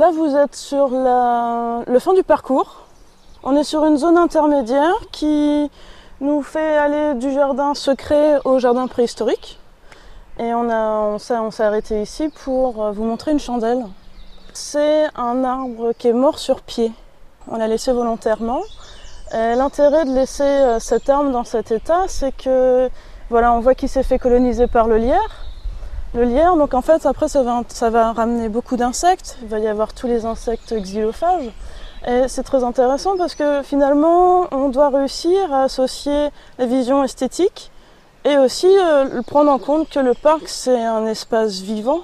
là, vous êtes sur le fin du parcours. On est sur une zone intermédiaire qui nous fait aller du jardin secret au jardin préhistorique. Et on, on s'est, arrêté ici pour euh, vous montrer une chandelle. C'est un arbre qui est mort sur pied. On l'a laissé volontairement. L'intérêt de laisser euh, cet arbre dans cet état, c'est que voilà, on voit qu'il s'est fait coloniser par le lierre. Le lierre, donc en fait, après, ça va, ça va ramener beaucoup d'insectes. Il va y avoir tous les insectes xylophages. Et c'est très intéressant parce que finalement, on doit réussir à associer la vision esthétique et aussi euh, prendre en compte que le parc, c'est un espace vivant.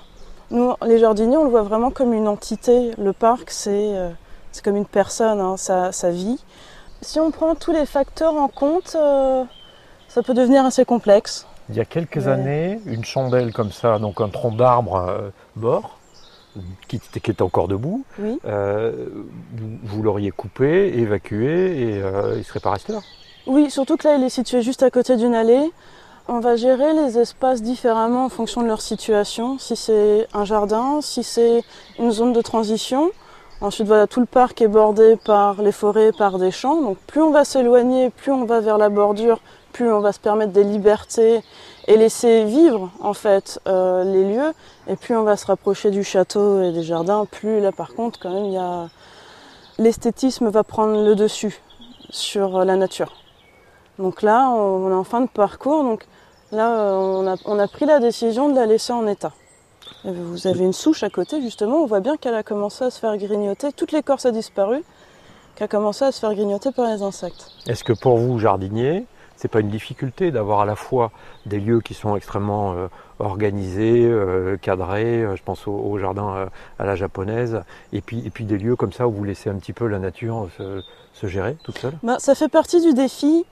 Nous, les jardiniers, on le voit vraiment comme une entité. Le parc, c'est euh, comme une personne, hein, ça, ça vit. Si on prend tous les facteurs en compte, euh, ça peut devenir assez complexe. Il y a quelques Ouais. années, une chandelle comme ça, donc un tronc d'arbre euh, mort, qui, était- qui encore debout, Oui. euh, vous, vous l'auriez coupé, évacué et euh, il ne serait pas resté là. Oui, surtout que là, il est situé juste à côté d'une allée. On va gérer les espaces différemment en fonction de leur situation. Si c'est un jardin, si c'est une zone de transition. Ensuite, voilà, tout le parc est bordé par les forêts, par des champs. Donc, plus on va s'éloigner, plus on va vers la bordure, plus on va se permettre des libertés et laisser vivre, en fait, euh, les lieux. Et plus on va se rapprocher du château et des jardins, plus là, par contre, quand même, il y a l'esthétisme va prendre le dessus sur la nature. Donc là, on est en fin de parcours. Donc là, euh, on a, on a pris la décision de la laisser en état. Vous avez une souche à côté, justement. On voit bien qu'elle a commencé à se faire grignoter. Toute l'écorce a disparu, qu'elle a commencé à se faire grignoter par les insectes. Est-ce que pour vous, jardinier, c'est pas une difficulté d'avoir à la fois des lieux qui sont extrêmement euh, organisés, euh, cadrés, euh, je pense au, au jardin à la japonaise, et puis, et puis des lieux comme ça où vous laissez un petit peu la nature se, se gérer toute seule? Bah, ça fait partie du défi,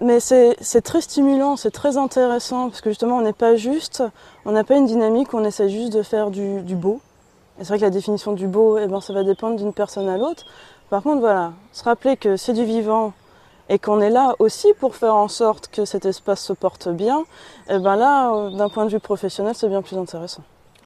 mais c'est très stimulant, c'est très intéressant, parce que justement, on n'est pas juste, on n'a pas une dynamique, on essaie juste de faire du, beau. Et c'est vrai que la définition du beau, eh ben, ça va dépendre d'une personne à l'autre. Par contre, voilà, se rappeler que c'est du vivant et qu'on est là aussi pour faire en sorte que cet espace se porte bien, et ben là, euh, d'un point de vue professionnel, c'est bien plus intéressant.